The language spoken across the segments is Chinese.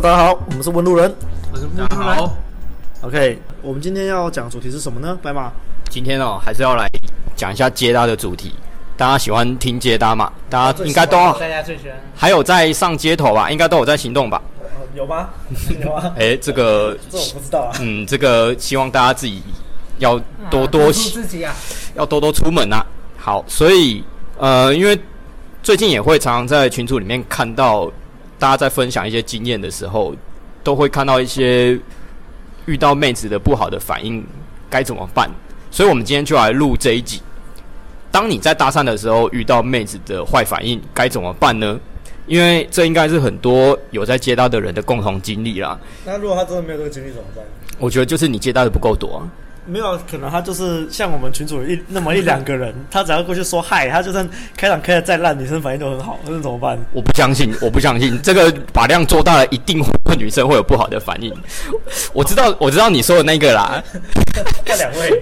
Hello，大家好，我们是问路人。我是问路人。好，OK，我们今天要讲的主题是什么呢？白马，今天哦，还是要来讲一下接搭的主题。大家喜欢听接搭嘛？大家应该都大家最喜欢，还有在上街头吧？应该都有在行动吧？有吗？有吗？哎，这个这我不知道啊。嗯，这个希望大家自己要多多自己啊，要多多出门啊。好，所以呃，因为最近也会常常在群组里面看到。大家在分享一些经验的时候，都会看到一些遇到妹子的不好的反应，该怎么办？所以，我们今天就来录这一集。当你在搭讪的时候遇到妹子的坏反应，该怎么办呢？因为这应该是很多有在接搭的人的共同经历啦。那如果他真的没有这个经历怎么办？我觉得就是你接搭的不够多啊。没有，可能他就是像我们群主一那么一两个人，他只要过去说嗨，他就算开场开的再烂，女生反应都很好，那怎么办？我不相信，我不相信这个把量做大了，一定会女生会有不好的反应。我知道，我知道你说的那个啦。那两位，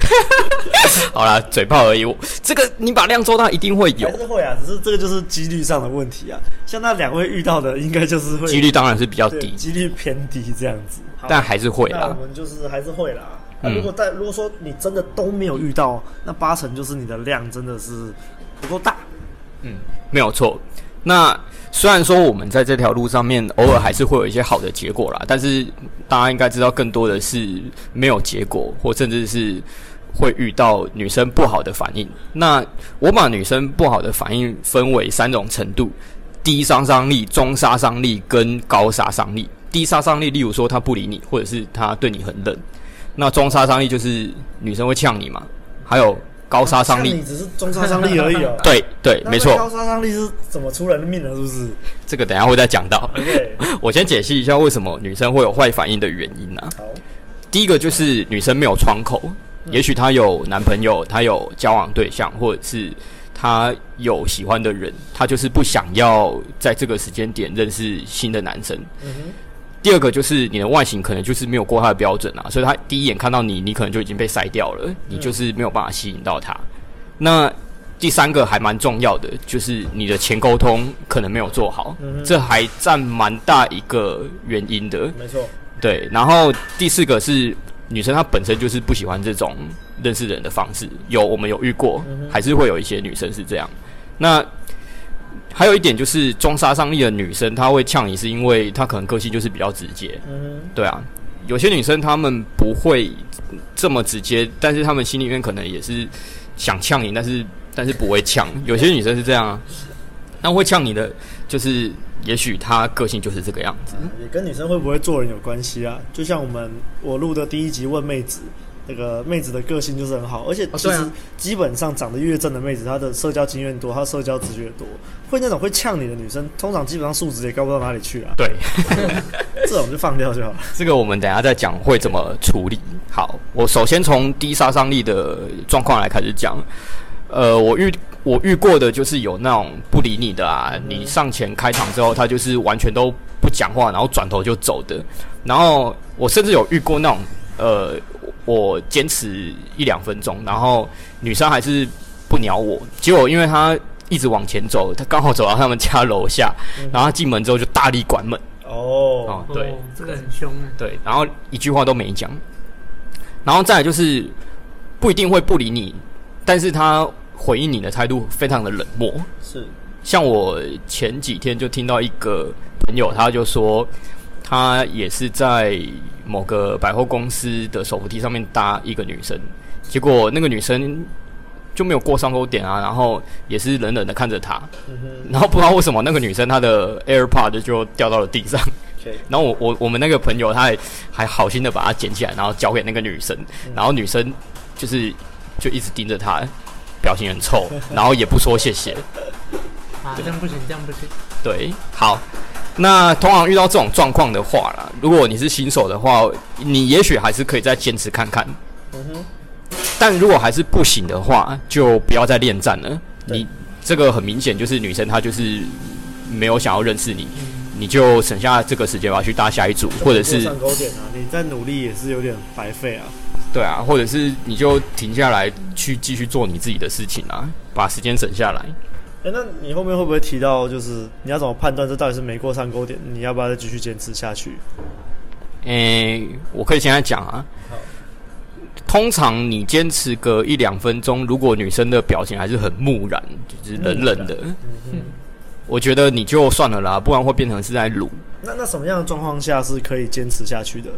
好啦，嘴炮而已。这个你把量做大，一定会有。还是会啊，只是这个就是几率上的问题啊。像那两位遇到的，应该就是会几率当然是比较低，几率偏低这样子。但还是会啦。我们就是还是会啦。那、啊、如果在如果说你真的都没有遇到，那八成就是你的量真的是不够大。嗯，没有错。那虽然说我们在这条路上面偶尔还是会有一些好的结果啦，但是大家应该知道更多的是没有结果，或甚至是会遇到女生不好的反应。那我把女生不好的反应分为三种程度：低杀伤力、中杀伤力跟高杀伤力。低杀伤力，例如说她不理你，或者是她对你很冷。那中杀伤力就是女生会呛你嘛，还有高杀伤力，你只是中杀伤力而已哦。对 对，没错。高杀伤力是怎么出人命的？是不是？这个等一下会再讲到。我先解析一下为什么女生会有坏反应的原因啊。好，第一个就是女生没有窗口，也许她有男朋友，她有交往对象，或者是她有喜欢的人，她就是不想要在这个时间点认识新的男生。第二个就是你的外形可能就是没有过他的标准啊，所以他第一眼看到你，你可能就已经被筛掉了，你就是没有办法吸引到他。那第三个还蛮重要的，就是你的前沟通可能没有做好，这还占蛮大一个原因的。没错，对。然后第四个是女生她本身就是不喜欢这种认识人的方式，有我们有遇过，还是会有一些女生是这样。那还有一点就是装杀伤力的女生，她会呛你，是因为她可能个性就是比较直接。嗯，对啊，有些女生她们不会这么直接，但是她们心里面可能也是想呛你，但是但是不会呛。有些女生是这样啊，那会呛你的，就是也许她个性就是这个样子。也跟女生会不会做人有关系啊。就像我们我录的第一集问妹子。那个妹子的个性就是很好，而且其实基本上长得越正的妹子，她的社交经验多，她社交值越多。会那种会呛你的女生，通常基本上素质也高不到哪里去啊。对，这种就放掉就好了。这个我们等一下再讲会怎么处理。好，我首先从低杀伤力的状况来开始讲。呃，我遇我遇过的就是有那种不理你的啊，你上前开场之后，他就是完全都不讲话，然后转头就走的。然后我甚至有遇过那种呃。我坚持一两分钟，然后女生还是不鸟我。结果因为她一直往前走，她刚好走到他们家楼下，嗯、然后她进门之后就大力关门。哦，哦，对，这个很凶啊。对，然后一句话都没讲。然后再来就是不一定会不理你，但是他回应你的态度非常的冷漠。是，像我前几天就听到一个朋友，他就说。他也是在某个百货公司的手扶梯上面搭一个女生，结果那个女生就没有过上钩点啊，然后也是冷冷的看着他，然后不知道为什么那个女生她的 AirPod 就掉到了地上，然后我我我们那个朋友他还还好心的把它捡起来，然后交给那个女生，然后女生就是就一直盯着他，表情很臭，然后也不说谢谢，啊，这样不行，这样不行，对，好。那通常遇到这种状况的话啦，如果你是新手的话，你也许还是可以再坚持看看。嗯哼。但如果还是不行的话，就不要再恋战了。你这个很明显就是女生她就是没有想要认识你，你就省下这个时间吧，去搭下一组，或者是上钩点啊，你再努力也是有点白费啊。对啊，或者是你就停下来去继续做你自己的事情啊，把时间省下来。哎，那你后面会不会提到，就是你要怎么判断这到底是没过上钩点？你要不要再继续坚持下去？哎，我可以现在讲啊。通常你坚持个一两分钟，如果女生的表情还是很木然，就是冷冷的，嗯嗯，我觉得你就算了啦，不然会变成是在撸。那那什么样的状况下是可以坚持下去的？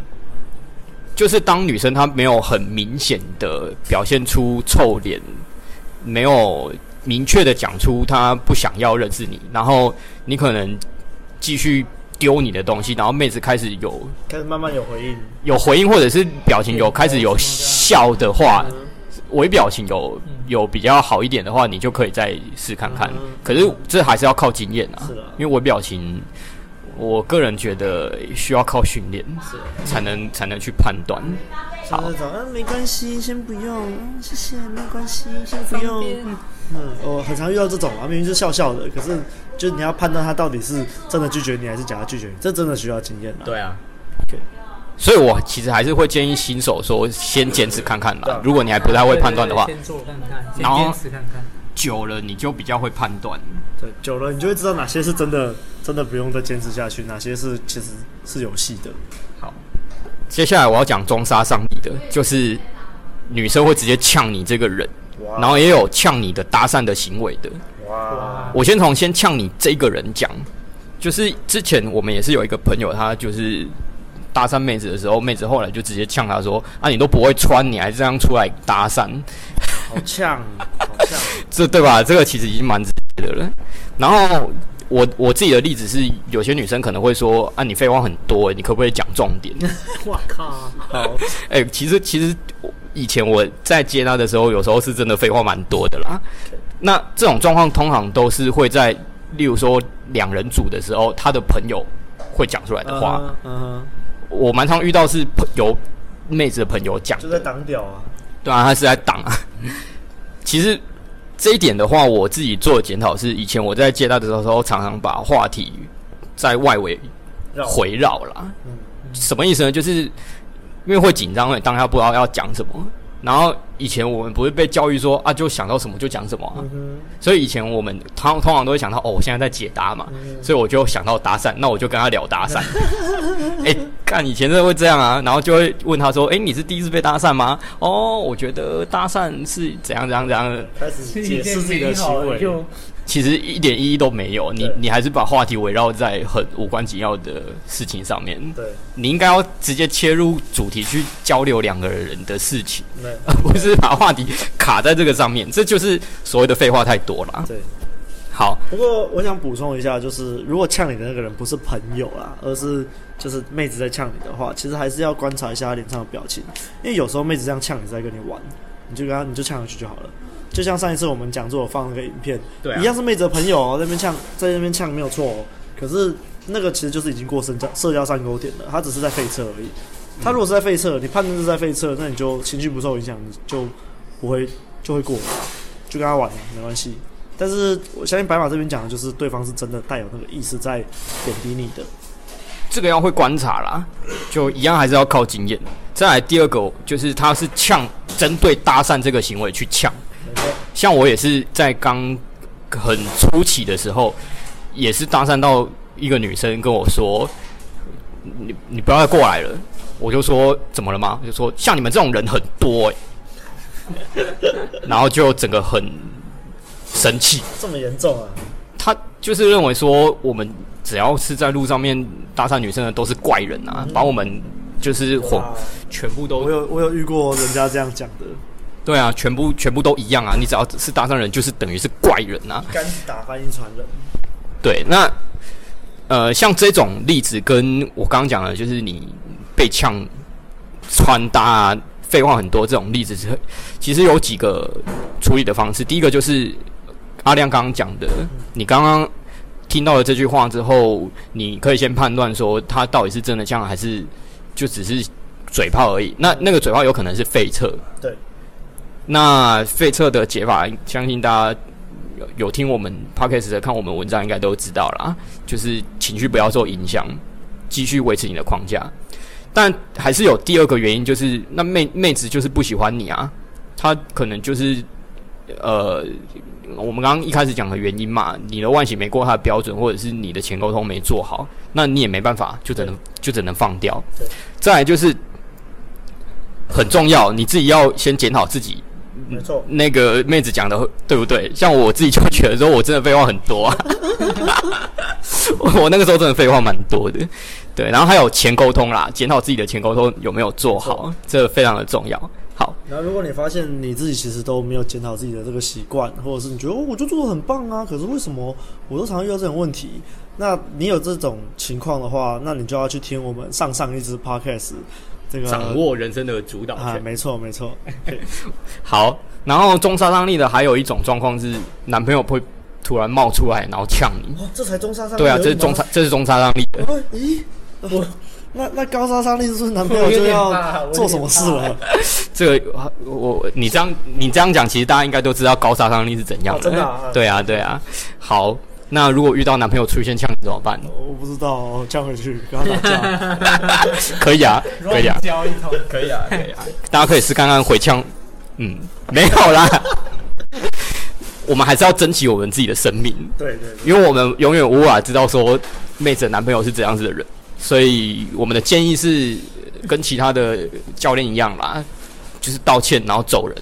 就是当女生她没有很明显的表现出臭脸，没有明确的讲出他不想要认识你，然后你可能继续。丢你的东西，然后妹子开始有开始慢慢有回应，有回应或者是表情有开始有笑的话，微表情有有比较好一点的话，你就可以再试看看。可是这还是要靠经验啊，因为微表情，我个人觉得需要靠训练，才能才能去判断。好，没关系，先不用，谢谢，没关系，先不用。嗯，我很常遇到这种啊，明明是笑笑的，可是就是你要判断他到底是真的拒绝你还是假的拒绝你，这真的需要经验啊。对啊，OK，所以我其实还是会建议新手说先坚持看看啦。如果你还不太会判断的话，先做看看，然后久了你就比较会判断。对，久了你就会知道哪些是真的，真的不用再坚持下去，哪些是其实是有戏的。好，接下来我要讲中杀上帝的，就是女生会直接呛你这个人。然后也有呛你的搭讪的行为的。哇！我先从先呛你这个人讲，就是之前我们也是有一个朋友，他就是搭讪妹子的时候，妹子后来就直接呛他说：“啊，你都不会穿，你还这样出来搭讪？”好呛，好呛，这对吧？这个其实已经蛮直接的了。然后我我自己的例子是，有些女生可能会说：“啊，你废话很多，你可不可以讲重点？” 我靠！好，哎，其实其实。以前我在接他的时候，有时候是真的废话蛮多的啦。那这种状况通常都是会在，例如说两人组的时候，他的朋友会讲出来的话。嗯哼，我蛮常遇到是朋友妹子的朋友讲，就在挡屌啊。对啊，他是在挡啊。其实这一点的话，我自己做检讨是，以前我在接待的时候，常常把话题在外围回绕啦。嗯，什么意思呢？就是。因为会紧张，会当下不知道要讲什么。然后以前我们不是被教育说啊，就想到什么就讲什么啊。嗯。所以以前我们通通常都会想到哦，我现在在解答嘛，嗯、所以我就想到搭讪，那我就跟他聊搭讪。哎、欸，看以前真的会这样啊，然后就会问他说：“哎、欸，你是第一次被搭讪吗？”哦，我觉得搭讪是怎样怎样怎样的，开始解释自己的行为。其实一点意义都没有，你你还是把话题围绕在很无关紧要的事情上面。对，你应该要直接切入主题去交流两个人的事情，而 不是把话题卡在这个上面。这就是所谓的废话太多了。对，好。不过我想补充一下，就是如果呛你的那个人不是朋友啦，而是就是妹子在呛你的话，其实还是要观察一下她脸上的表情，因为有时候妹子这样呛你在跟你玩，你就跟她你就呛上去就好了。就像上一次我们讲座我放那个影片，对、啊，一样是妹子的朋友、那边呛，在那边呛没有错哦、喔。可是那个其实就是已经过社交社交上钩点了，他只是在废车而已。他如果是在废车，你判断是在废车，那你就情绪不受影响，你就不会就会过，就跟他玩了，没关系。但是我相信白马这边讲的就是对方是真的带有那个意思在贬低你的，这个要会观察啦，就一样还是要靠经验。再来第二个就是他是呛针对搭讪这个行为去呛。像我也是在刚很初期的时候，也是搭讪到一个女生跟我说：“你你不要再过来了。”我就说：“怎么了吗？”我就说：“像你们这种人很多诶。” 然后就整个很生气，这么严重啊？他就是认为说，我们只要是在路上面搭讪女生的都是怪人啊，把我们就是混全部都。我有我有遇过人家这样讲的。对啊，全部全部都一样啊！你只要是搭上人，就是等于是怪人呐、啊。敢打翻译传人。对，那呃，像这种例子，跟我刚刚讲的，就是你被呛穿搭啊，废话很多这种例子，是其实有几个处理的方式。第一个就是阿亮刚刚讲的，你刚刚听到了这句话之后，你可以先判断说他到底是真的呛，还是就只是嘴炮而已。那那个嘴炮有可能是废撤。对。那费测的解法，相信大家有有听我们 podcast 的看我们文章，应该都知道啦。就是情绪不要受影响，继续维持你的框架。但还是有第二个原因，就是那妹妹子就是不喜欢你啊，她可能就是呃，我们刚刚一开始讲的原因嘛，你的外形没过她的标准，或者是你的前沟通没做好，那你也没办法，就只能就只能放掉。再来就是很重要，你自己要先检讨自己。没错，那个妹子讲的对不对？像我自己就觉得说，我真的废话很多啊。我那个时候真的废话蛮多的。对，然后还有前沟通啦，检讨自己的前沟通有没有做好，这非常的重要。好，然后如果你发现你自己其实都没有检讨自己的这个习惯，或者是你觉得哦，我就做的很棒啊，可是为什么我都常常遇到这种问题？那你有这种情况的话，那你就要去听我们上上一支 podcast。这个掌握人生的主导权，啊，没错没错。好，然后中杀伤力的还有一种状况是，男朋友会突然冒出来，然后呛你。哦，这才中杀伤力。对啊，这是中杀，这是中杀伤力的。哦、咦，我那那高杀伤力是不是男朋友就要做什么事了？这个我你这样你这样讲，其实大家应该都知道高杀伤力是怎样的。哦、真的、啊？对啊对啊。好。那如果遇到男朋友出现呛你怎么办？我不知道，呛回去跟他打架。可以啊，可以啊，交一通，可以啊，可以啊。大家可以试看看回呛。嗯，没有啦。我们还是要珍惜我们自己的生命。对，对对。因为我们永远无法知道说妹子的男朋友是怎样子的人，所以我们的建议是跟其他的教练一样啦，就是道歉然后走人。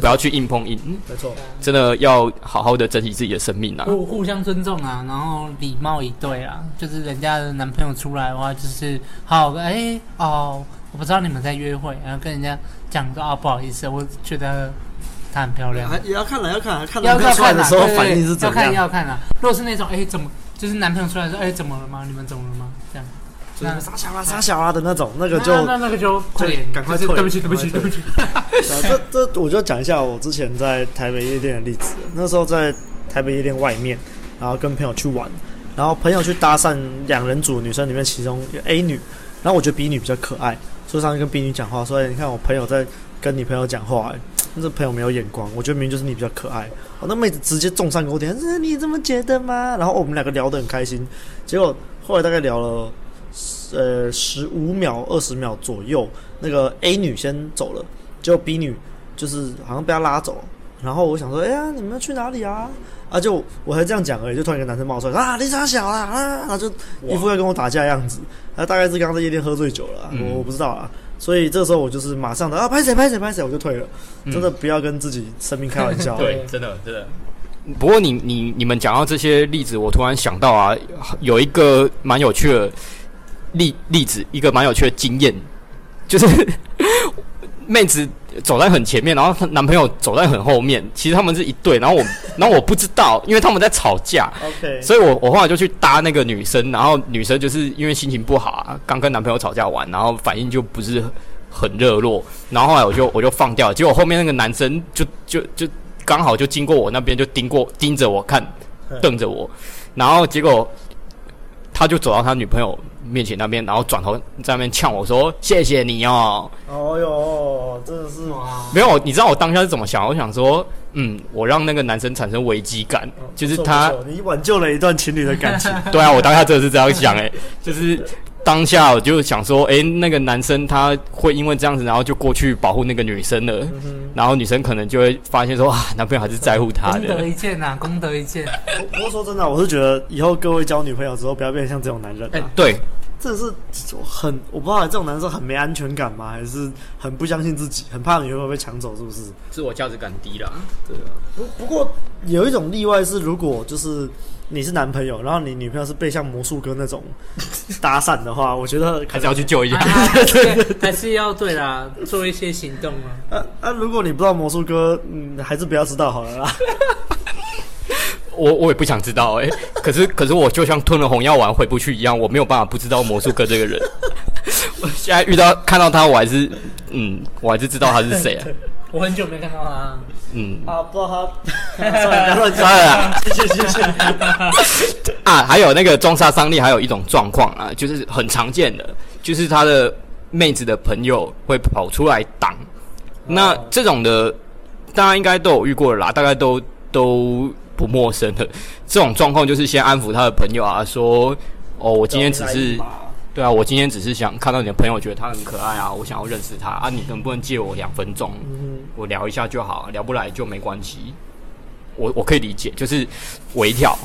不要去硬碰硬，没错，真的要好好的珍惜自己的生命啊！互互相尊重啊，然后礼貌以对啊，就是人家的男朋友出来的话，就是好哎、欸、哦，我不知道你们在约会，然后跟人家讲说啊，不好意思，我觉得她很漂亮，也要看了，要看，看男朋友出来的时候反应是怎样，要看要看啊。如果是那种哎、欸、怎么，就是男朋友出来说哎、欸、怎么了吗？你们怎么了吗？这样。那傻小啊，傻小啊的那种，那个就那那个就快点，赶快退。对不起，对不起，对不起。这这，我就讲一下我之前在台北夜店的例子。那时候在台北夜店外面，然后跟朋友去玩，然后朋友去搭讪两人组女生里面其中 A 女，然后我觉得 B 女比较可爱，所以上去跟 B 女讲话，说：“你看我朋友在跟你朋友讲话，哎，那这朋友没有眼光，我觉得明明就是你比较可爱。”哦，那妹子直接中上钩点，是你这么觉得吗？然后我们两个聊得很开心，结果后来大概聊了。呃，十五秒、二十秒左右，那个 A 女先走了，结果 B 女就是好像被他拉走。然后我想说，哎呀，你们要去哪里啊？啊，就我还这样讲而已，就突然一个男生冒出来，啊，你傻小啊，啊，他就一副要跟我打架的样子。他大概是刚刚在夜店喝醉酒了，嗯、我我不知道啊。所以这时候我就是马上的啊，拍谁拍谁拍谁，我就退了。嗯、真的不要跟自己生命开玩笑。对，真的真的。不过你你你们讲到这些例子，我突然想到啊，有一个蛮有趣的。例例子一个蛮有趣的经验，就是 妹子走在很前面，然后她男朋友走在很后面，其实他们是一对，然后我然后我不知道，因为他们在吵架，OK，所以我我后来就去搭那个女生，然后女生就是因为心情不好啊，刚跟男朋友吵架完，然后反应就不是很热络，然后后来我就我就放掉，结果后面那个男生就就就刚好就经过我那边，就盯过盯着我看，瞪着我，然后结果他就走到他女朋友面前那边，然后转头在那边呛我说：“谢谢你哦。”哦哟，真的是吗？没有，你知道我当下是怎么想？我想说，嗯，我让那个男生产生危机感，哦、就是他，你挽救了一段情侣的感情。对啊，我当下真的是这样想，诶，就是 当下我就想说，诶，那个男生他会因为这样子，然后就过去保护那个女生了，嗯、然后女生可能就会发现说，啊，男朋友还是在乎她的。功德一件呐，功德一件。不过说真的，我是觉得以后各位交女朋友之后，不要变成像这种男人、啊。诶，对。这是很我不知道，这种男生很没安全感吗？还是很不相信自己，很怕女朋友被抢走，是不是？自我价值感低了。对啊。不不过有一种例外是，如果就是你是男朋友，然后你女朋友是被像魔术哥那种 搭讪的话，我觉得还是要去救一下，还是要对啦，做一些行动啊。啊啊！如果你不知道魔术哥，嗯，还是不要知道好了啦。我我也不想知道哎、欸，可是可是我就像吞了红药丸回不去一样，我没有办法不知道魔术哥这个人。我现在遇到看到他，我还是嗯，我还是知道他是谁啊。我很久没看到他。嗯。啊，不知道他。算了，乱抓了。谢谢谢谢。啊，还有那个中杀伤力，还有一种状况啊，就是很常见的，就是他的妹子的朋友会跑出来挡。那这种的，大家应该都有遇过了啦，大概都都。不陌生的这种状况，就是先安抚他的朋友啊，说：“哦，我今天只是，对啊，我今天只是想看到你的朋友觉得他很可爱啊，我想要认识他啊，你能不能借我两分钟？我聊一下就好，聊不来就没关系。我我可以理解，就是微调，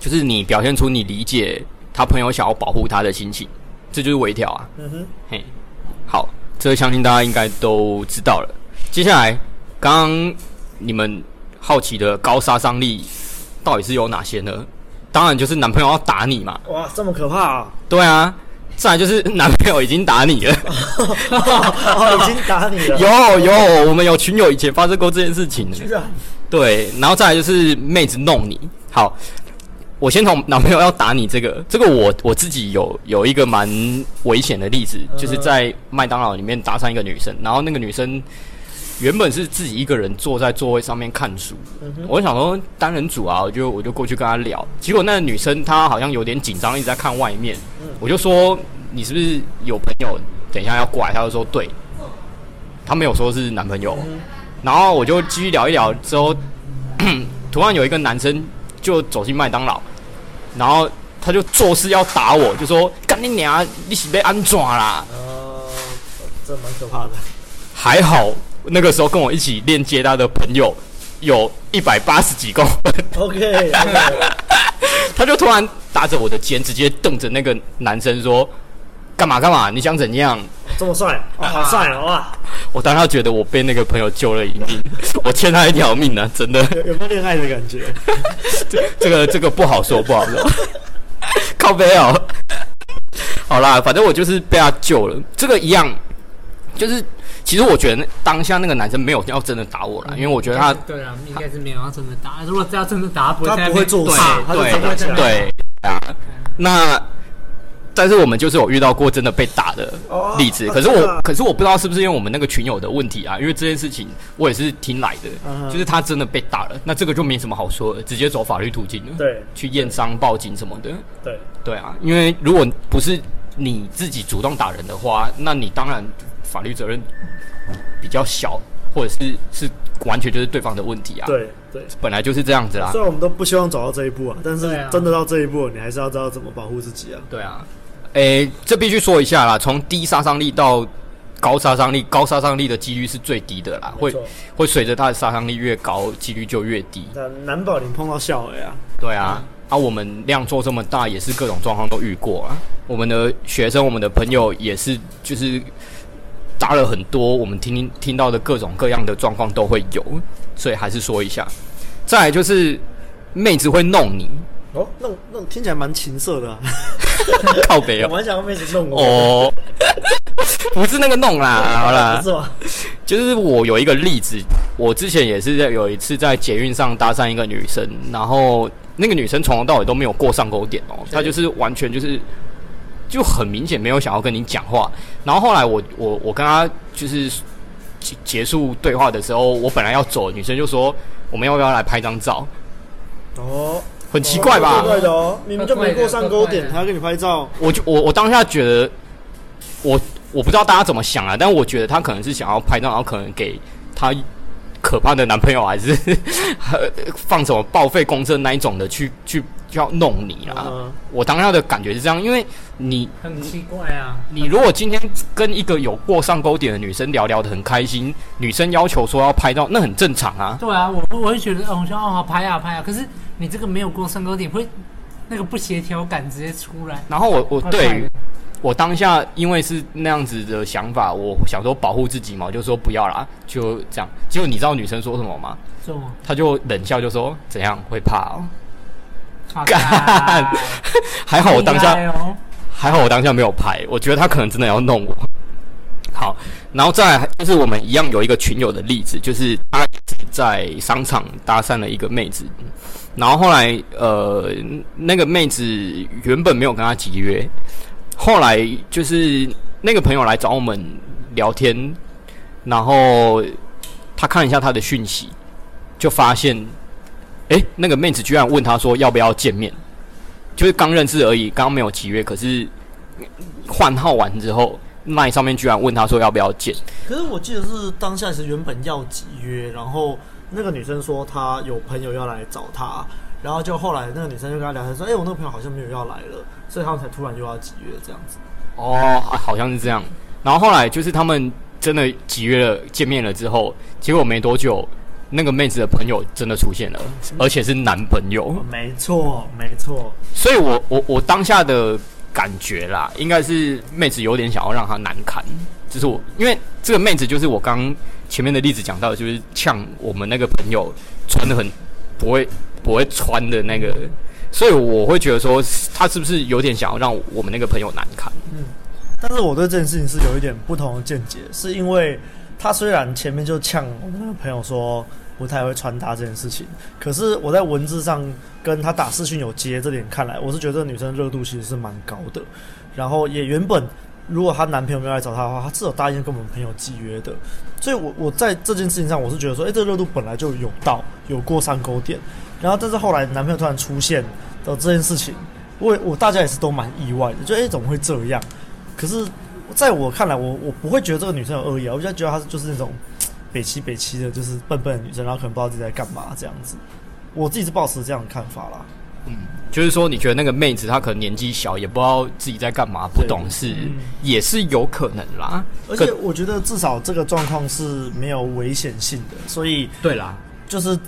就是你表现出你理解他朋友想要保护他的心情，这就是微调啊。嗯哼，嘿，好，这个相信大家应该都知道了。接下来，刚刚你们好奇的高杀伤力到底是有哪些呢？当然就是男朋友要打你嘛！哇，这么可怕啊！对啊，再来就是男朋友已经打你了，哦，已经打你了。有有，我们有群友以前发生过这件事情。居然。对，然后再来就是妹子弄你。好，我先从男朋友要打你这个，这个我我自己有有一个蛮危险的例子，就是在麦当劳里面搭上一个女生，然后那个女生。原本是自己一个人坐在座位上面看书，嗯、我就想说单人组啊，我就我就过去跟他聊。结果那个女生她好像有点紧张，一直在看外面。嗯、我就说你是不是有朋友？等一下要过来，她就说对。她没有说是男朋友。嗯、然后我就继续聊一聊之后，突然有一个男生就走进麦当劳，然后他就作势要打我，就说干你娘，你是被安怎啦？呃，这蛮可怕的。还好。那个时候跟我一起练接搭的朋友有一百八十几公分，OK，他就突然搭着我的肩，直接瞪着那个男生说：“干嘛干嘛？你想怎样？这么帅，哦、好帅哦！哇！” 我当时觉得我被那个朋友救了一命，我欠他一条命呢、啊，真的。有，有没有恋爱的感觉？这这个这个不好说，不好说。靠背哦。好啦，反正我就是被他救了。这个一样，就是。其实我觉得当下那个男生没有要真的打我了，因为我觉得他对啊，应该是没有要真的打。如果这要真的打，他不会他不会做事，他对对啊。那但是我们就是有遇到过真的被打的例子，可是我可是我不知道是不是因为我们那个群友的问题啊？因为这件事情我也是听来的，就是他真的被打了，那这个就没什么好说的，直接走法律途径了，对，去验伤、报警什么的，对对啊。因为如果不是你自己主动打人的话，那你当然法律责任。比较小，或者是是完全就是对方的问题啊。对对，本来就是这样子啦。虽然我们都不希望走到这一步啊，但是真的到这一步，你还是要知道怎么保护自己啊。对啊，诶、欸，这必须说一下啦，从低杀伤力到高杀伤力，高杀伤力的几率是最低的啦，会会随着它的杀伤力越高，几率就越低。那难保你碰到笑诶啊。对啊，嗯、啊，我们量做这么大，也是各种状况都遇过啊。我们的学生，我们的朋友也是，就是。杀了很多，我们听听到的各种各样的状况都会有，所以还是说一下。再来就是妹子会弄你哦，弄弄听起来蛮情色的，啊，靠北哦，我蛮想要妹子弄我哦，不是那个弄啦，好啦，不是吗？就是我有一个例子，我之前也是在有一次在捷运上搭讪一个女生，然后那个女生从头到尾都没有过上钩点哦，她就是完全就是。就很明显没有想要跟你讲话，然后后来我我我跟他就是结结束对话的时候，我本来要走，女生就说我们要不要来拍张照？哦，很奇怪吧？怪的哦，你们就没过上钩点，他要跟你拍照。我就我我当下觉得，我我不知道大家怎么想啊，但我觉得他可能是想要拍照，然后可能给他可怕的男朋友，还是 放什么报废公车那一种的去去。就要弄你啊！嗯、我当下的感觉是这样，因为你很奇怪啊。你如果今天跟一个有过上钩点的女生聊聊得很开心，女生要求说要拍照，那很正常啊。对啊，我我会觉得，哦，我说哦，好拍啊拍啊。可是你这个没有过上钩点，会那个不协调感直接出来。然后我我对于我当下因为是那样子的想法，我想说保护自己嘛，我就说不要啦，就这样。结果你知道女生说什么吗？什么？她就冷笑就说怎样会怕哦。干，还好我当下，还好我当下没有拍。我觉得他可能真的要弄我。好，然后再来就是我们一样有一个群友的例子，就是他在商场搭讪了一个妹子，然后后来呃那个妹子原本没有跟他集约，后来就是那个朋友来找我们聊天，然后他看一下他的讯息，就发现。诶，那个妹子居然问他说要不要见面，就是刚认识而已，刚刚没有几约。可是换号完之后，那上面居然问他说要不要见。可是我记得是当下是原本要集约，然后那个女生说她有朋友要来找她，然后就后来那个女生就跟他聊天说：“诶，我那个朋友好像没有要来了。”所以他们才突然又要集约这样子。哦，好像是这样。然后后来就是他们真的集约了见面了之后，结果没多久，那个妹子的朋友真的出现了，而且是男朋友。没错，没错。所以我我我当下的感觉啦，应该是妹子有点想要让他难堪。就是我，因为这个妹子就是我刚前面的例子讲到，就是呛我们那个朋友穿的很不会不会穿的那个，所以我会觉得说，他是不是有点想要让我们那个朋友难堪？嗯。但是我对这件事情是有一点不同的见解，是因为他虽然前面就呛我们那个朋友说不太会穿搭这件事情，可是我在文字上跟他打视讯有接，这点看来，我是觉得这个女生热度其实是蛮高的。然后也原本如果她男朋友没有来找她的话，她至少答应跟我们朋友契约的。所以我我在这件事情上，我是觉得说，诶，这个热度本来就有到有过三勾点，然后但是后来男朋友突然出现的这件事情，我我大家也是都蛮意外的，就诶怎么会这样？可是，在我看来，我我不会觉得这个女生有恶意啊，我就觉得她就是那种北七北七的，就是笨笨的女生，然后可能不知道自己在干嘛这样子。我自己是抱持这样的看法啦。嗯，就是说，你觉得那个妹子她可能年纪小，也不知道自己在干嘛，不懂事，嗯、也是有可能啦。而且我觉得至少这个状况是没有危险性的，所以对啦，就是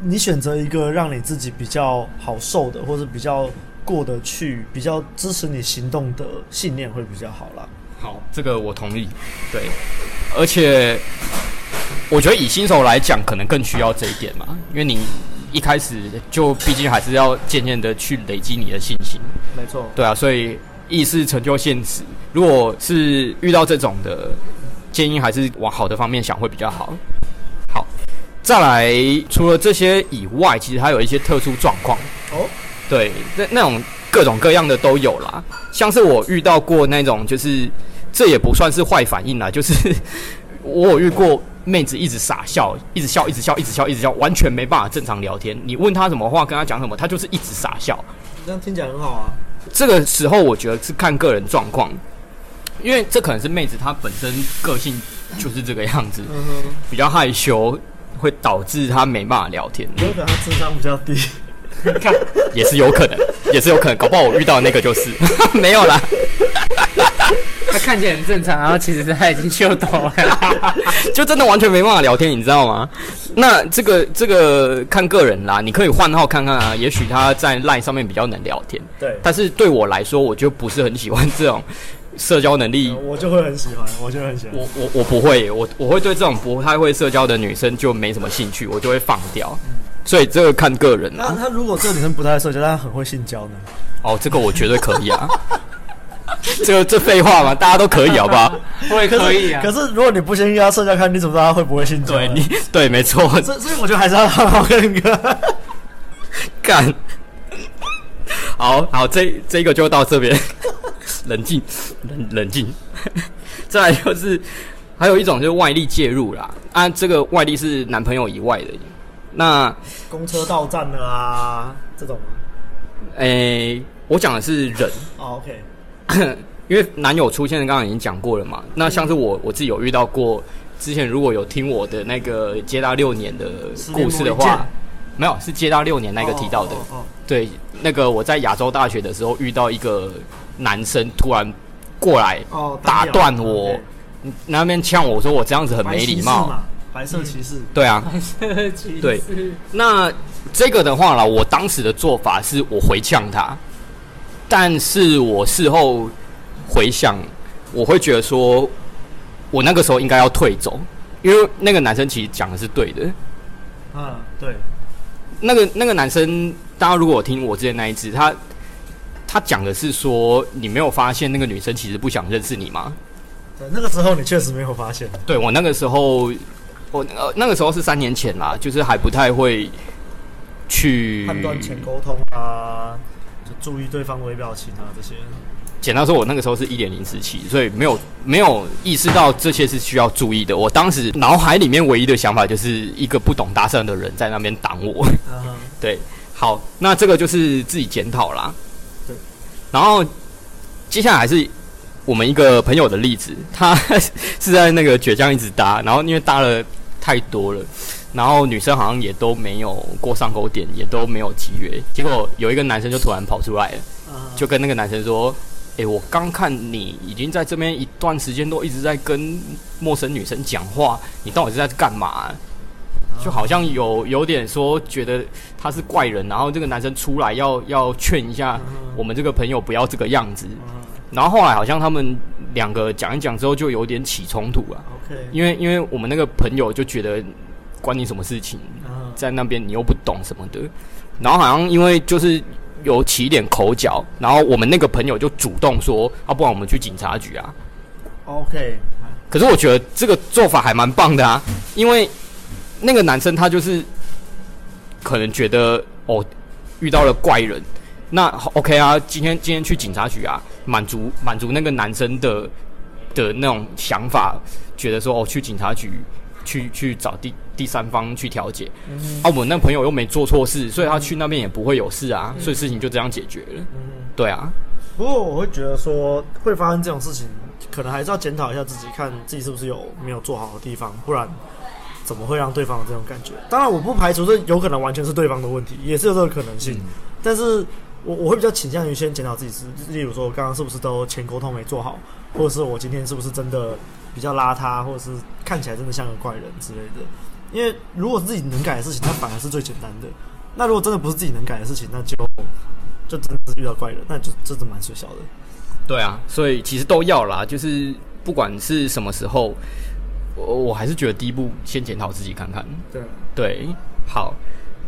你选择一个让你自己比较好受的，或者比较。过得去，比较支持你行动的信念会比较好啦。好，这个我同意。对，而且我觉得以新手来讲，可能更需要这一点嘛，因为你一开始就毕竟还是要渐渐的去累积你的信心。没错。对啊，所以意识成就现实。如果是遇到这种的，建议还是往好的方面想会比较好。好，再来，除了这些以外，其实还有一些特殊状况。哦。对，那那种各种各样的都有啦，像是我遇到过那种，就是这也不算是坏反应啦，就是 我有遇过妹子一直傻笑，一直笑，一直笑，一直笑，一直笑，完全没办法正常聊天。你问她什么话，跟她讲什么，她就是一直傻笑。这样听起来很好啊。这个时候我觉得是看个人状况，因为这可能是妹子她本身个性就是这个样子，比较害羞，会导致她没办法聊天。有可能她智商比较低。看，也是有可能，也是有可能，搞不好我遇到的那个就是 没有啦。他看起来很正常，然后其实他已经秀逗了，就真的完全没办法聊天，你知道吗？那这个这个看个人啦，你可以换号看看啊，也许他在 LINE 上面比较能聊天。对，但是对我来说，我就不是很喜欢这种社交能力。我就会很喜欢，我就很喜欢。我我我不会，我我会对这种不太会社交的女生就没什么兴趣，我就会放掉。所以这个看个人啊。那他如果这个女生不太社交，但她很会性交呢？哦，这个我绝对可以啊。这个这废话嘛，大家都可以，好不好？我也可以啊。可是如果你不先跟他社交看，你怎么知道他会不会性交？对，你对，没错。所以所以我觉得还是要好好跟一个 干。好好，这这个就到这边。冷静，冷冷静。再来就是还有一种就是外力介入啦。啊，这个外力是男朋友以外的。那公车到站了啊，这种吗？诶、欸，我讲的是人。哦，OK。因为男友出现，刚刚已经讲过了嘛。那像是我我自己有遇到过，之前如果有听我的那个接大六年的故事的话，没有，是接大六年那个提到的。哦，哦，哦，对，那个我在亚洲大学的时候遇到一个男生突然过来打断我，哦，那边呛我说我这样子很没礼貌。白色骑士，对啊，白色骑士，对。那这个的话啦，我当时的做法是我回呛他，但是我事后回想，我会觉得说，我那个时候应该要退走，因为那个男生其实讲的是对的。嗯，对。那个那个男生，大家如果听我之前那一次，他他讲的是说，你没有发现那个女生其实不想认识你吗？对，那个时候你确实没有发现。对，我那个时候。我呃那个时候是三年前啦，就是还不太会去判断前沟通啊，就注意对方微表情啊这些。简单说，我那个时候是一点零时期，所以没有没有意识到这些是需要注意的。我当时脑海里面唯一的想法就是一个不懂搭讪的人在那边挡我。对，好，那这个就是自己检讨啦。对，然后接下来是。我们一个朋友的例子，他 是在那个倔强一直搭，然后因为搭了太多了，然后女生好像也都没有过上钩点，也都没有集约，结果有一个男生就突然跑出来了，就跟那个男生说：“哎、欸，我刚看你已经在这边一段时间都一直在跟陌生女生讲话，你到底是在干嘛、啊？就好像有有点说觉得他是怪人，然后这个男生出来要要劝一下我们这个朋友不要这个样子。然后后来好像他们两个讲一讲之后就有点起冲突了。OK，因为因为我们那个朋友就觉得关你什么事情，在那边你又不懂什么的。然后好像因为就是有起一点口角，然后我们那个朋友就主动说啊，不然我们去警察局啊。OK，可是我觉得这个做法还蛮棒的啊，因为。那个男生他就是可能觉得哦遇到了怪人，那 OK 啊，今天今天去警察局啊，满足满足那个男生的的那种想法，觉得说哦去警察局去去找第第三方去调解，啊我那朋友又没做错事，所以他去那边也不会有事啊，嗯、所以事情就这样解决了。嗯、对啊，不过我会觉得说会发生这种事情，可能还是要检讨一下自己，看自己是不是有没有做好的地方，不然。怎么会让对方有这种感觉？当然，我不排除这有可能完全是对方的问题，也是有这个可能性。嗯、但是我我会比较倾向于先检讨自己是，例如说我刚刚是不是都前沟通没做好，或者是我今天是不是真的比较邋遢，或者是看起来真的像个怪人之类的。因为如果是自己能改的事情，那反而是最简单的。那如果真的不是自己能改的事情，那就就真的是遇到怪人，那就真的蛮水小的。对啊，所以其实都要啦，就是不管是什么时候。我我还是觉得第一步先检讨自己看看。对对，好。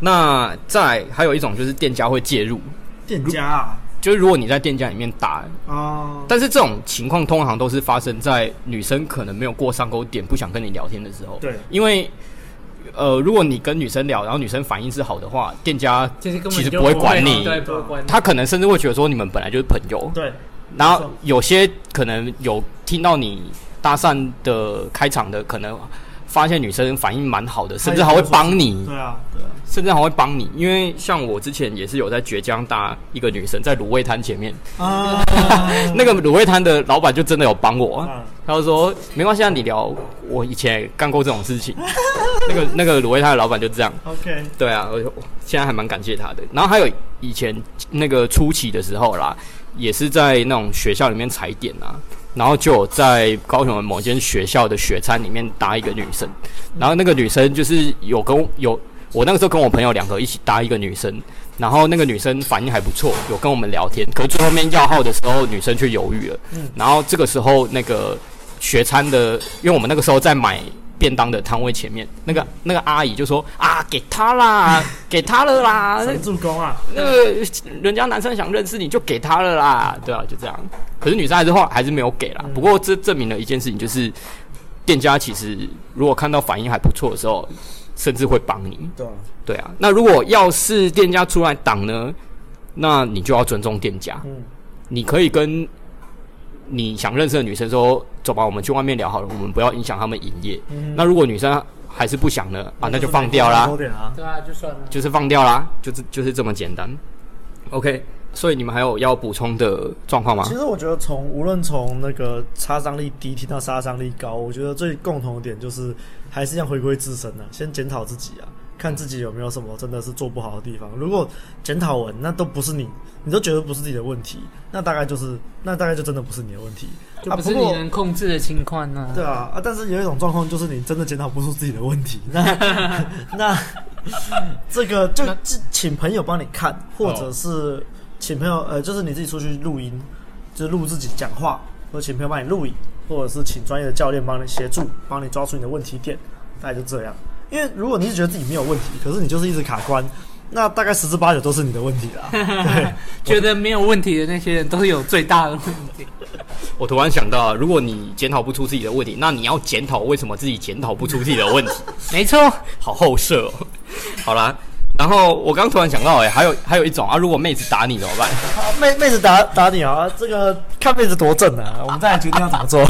那再还有一种就是店家会介入。店家啊，就是如果你在店家里面打哦，但是这种情况通常都是发生在女生可能没有过上钩点，不想跟你聊天的时候。对，因为呃，如果你跟女生聊，然后女生反应是好的话，店家其实不会管你，对，不会管你。他可能甚至会觉得说你们本来就是朋友。对，然后有些可能有听到你。搭讪的开场的可能发现女生反应蛮好的，甚至还会帮你。对啊，对啊，甚至还会帮你。因为像我之前也是有在绝江搭一个女生在卤味摊前面，啊、那个卤味摊的老板就真的有帮我，啊、他就说没关系，啊，你聊，我以前也干过这种事情。那个那个卤味摊的老板就这样。OK，对啊，我现在还蛮感谢他的。然后还有以前那个初期的时候啦，也是在那种学校里面踩点啊。然后就在高雄的某间学校的学餐里面搭一个女生，然后那个女生就是有跟有我那个时候跟我朋友两个一起搭一个女生，然后那个女生反应还不错，有跟我们聊天，可是最后面要号的时候，女生却犹豫了。然后这个时候那个学餐的，因为我们那个时候在买。便当的摊位前面，那个那个阿姨就说：“啊，给他啦，给他了啦。”谁助攻啊？那个人家男生想认识你就给他了啦，对啊，就这样。可是女生还是后来还是没有给啦。不过这证明了一件事情，就是店家其实如果看到反应还不错的时候，甚至会帮你。对啊，对啊。那如果要是店家出来挡呢，那你就要尊重店家。嗯，你可以跟。你想认识的女生说：“走吧，我们去外面聊好了，我们不要影响他们营业。嗯”那如果女生还是不想呢？啊，那就放掉啦。对啊，就算了。就是放掉啦，就是就是这么简单。OK，所以你们还有要补充的状况吗？其实我觉得从无论从那个杀伤力低提到杀伤力高，我觉得最共同的点就是还是要回归自身的，先检讨自己啊。看自己有没有什么真的是做不好的地方。如果检讨文，那都不是你，你都觉得不是自己的问题，那大概就是，那大概就真的不是你的问题，就不是你能控制的情况呢、啊。对啊，啊，但是有一种状况就是你真的检讨不出自己的问题，那 那这个就请朋友帮你看，或者是请朋友呃，就是你自己出去录音，就是录自己讲话，或者请朋友帮你录影，或者是请专业的教练帮你协助，帮你抓住你的问题点，大概就这样。因为如果你是觉得自己没有问题，可是你就是一直卡关，那大概十之八九都是你的问题啦。对，觉得没有问题的那些人都是有最大的问题。我突然想到，如果你检讨不出自己的问题，那你要检讨为什么自己检讨不出自己的问题。没错，好后设哦。好啦，然后我刚突然想到，哎，还有还有一种啊，如果妹子打你怎么办？妹妹子打打你啊，这个看妹子多正啊，我们再来决定要怎么做。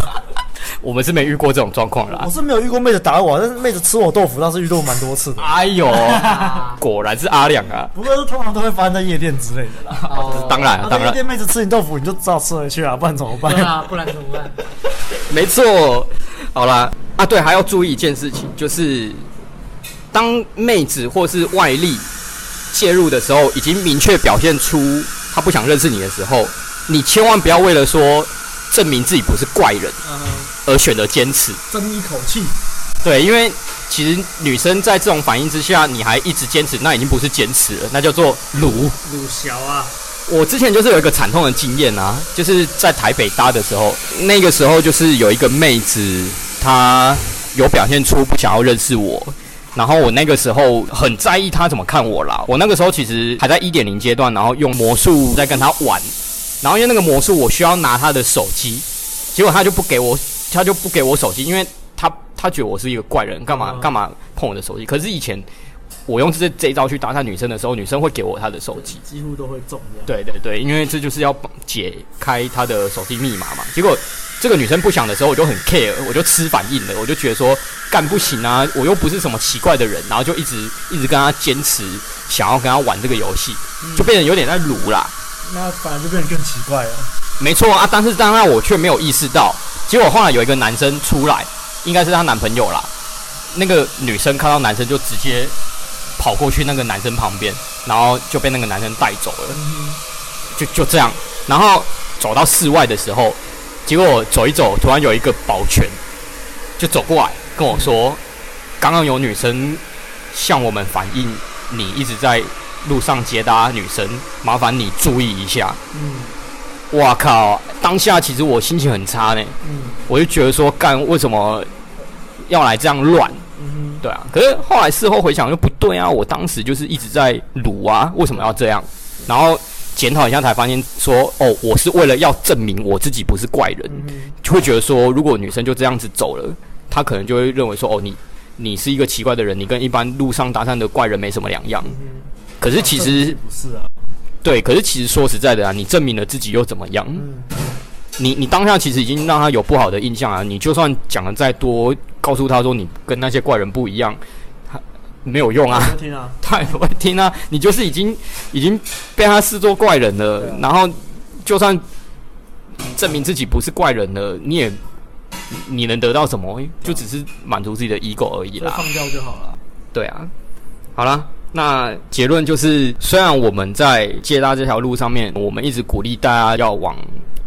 我们是没遇过这种状况啦。我是没有遇过妹子打我，但是妹子吃我豆腐倒是遇到蛮多次的。哎呦，果然是阿亮啊！不过是通常都会发生在夜店之类的啦。哦，当然，当然。夜店妹子吃你豆腐，你就只好吃回去啊，不然怎么办？啊，不然怎么办？没错。好啦，啊，对，还要注意一件事情，就是当妹子或是外力介入的时候，已经明确表现出她不想认识你的时候，你千万不要为了说证明自己不是怪人，而选择坚持，争一口气。对，因为其实女生在这种反应之下，你还一直坚持，那已经不是坚持了，那叫做鲁鲁小啊。我之前就是有一个惨痛的经验啊，就是在台北搭的时候，那个时候就是有一个妹子，她有表现出不想要认识我，然后我那个时候很在意她怎么看我啦。我那个时候其实还在一点零阶段，然后用魔术在跟她玩，然后因为那个魔术我需要拿她的手机，结果她就不给我，她就不给我手机，因为他他觉得我是一个怪人，干嘛干嘛碰我的手机？可是以前。我用这这一招去搭讪女生的时候，女生会给我她的手机，几乎都会中。对对对，因为这就是要解开她的手机密码嘛。结果这个女生不想的时候，我就很 care，我就吃反应了，我就觉得说干不行啊，我又不是什么奇怪的人，然后就一直一直跟她坚持想要跟她玩这个游戏，就变成有点在撸啦。那反而就变得更奇怪了。没错啊，但是当然我却没有意识到，结果后来有一个男生出来，应该是她男朋友啦。那个女生看到男生就直接。跑过去那个男生旁边，然后就被那个男生带走了，就就这样。然后走到室外的时候，结果走一走，突然有一个保全就走过来跟我说：“刚刚有女生向我们反映，你一直在路上接搭女生，麻烦你注意一下。”嗯，哇靠！当下其实我心情很差呢。嗯，我就觉得说，干为什么要来这样乱？对啊，可是后来事后回想又不对啊，我当时就是一直在撸啊，为什么要这样？然后检讨一下才发现说，哦，我是为了要证明我自己不是怪人，就会觉得说，如果女生就这样子走了，她可能就会认为说，哦，你你是一个奇怪的人，你跟一般路上搭讪的怪人没什么两样。可是其实不是啊，对，可是其实说实在的啊，你证明了自己又怎么样？你你当下其实已经让他有不好的印象啊！你就算讲的再多，告诉他说你跟那些怪人不一样，他没有用啊！他也不会听啊！你就是已经已经被他视作怪人了，然后就算证明自己不是怪人了，你也你能得到什么？就只是满足自己的 ego 而已啦。放掉就好了。对啊，好了，那结论就是，虽然我们在借搭这条路上面，我们一直鼓励大家要往。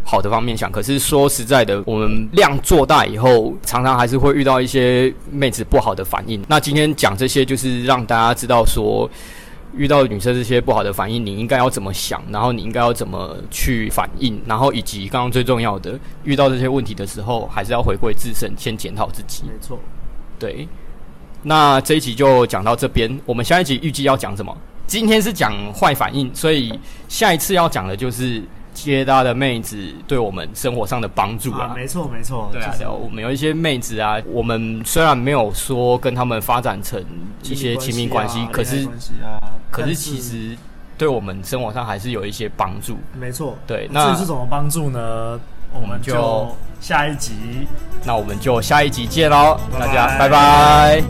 好的方面想，可是说实在的，我们量做大以后，常常还是会遇到一些妹子不好的反应。那今天讲这些，就是让大家知道说，遇到女生这些不好的反应，你应该要怎么想，然后你应该要怎么去反应，然后以及刚刚最重要的，遇到这些问题的时候，还是要回归自身，先检讨自己。没错，对。那这一集就讲到这边，我们下一集预计要讲什么？今天是讲坏反应，所以下一次要讲的就是。接搭的妹子对我们生活上的帮助啊，啊，没错没错，对啊，我们有一些妹子啊，我们虽然没有说跟他们发展成一些亲密关系，可是可是其实对我们生活上还是有一些帮助，没错，对，那是什么帮助呢？我们就下一集，那我们就下一集见喽，大家拜拜。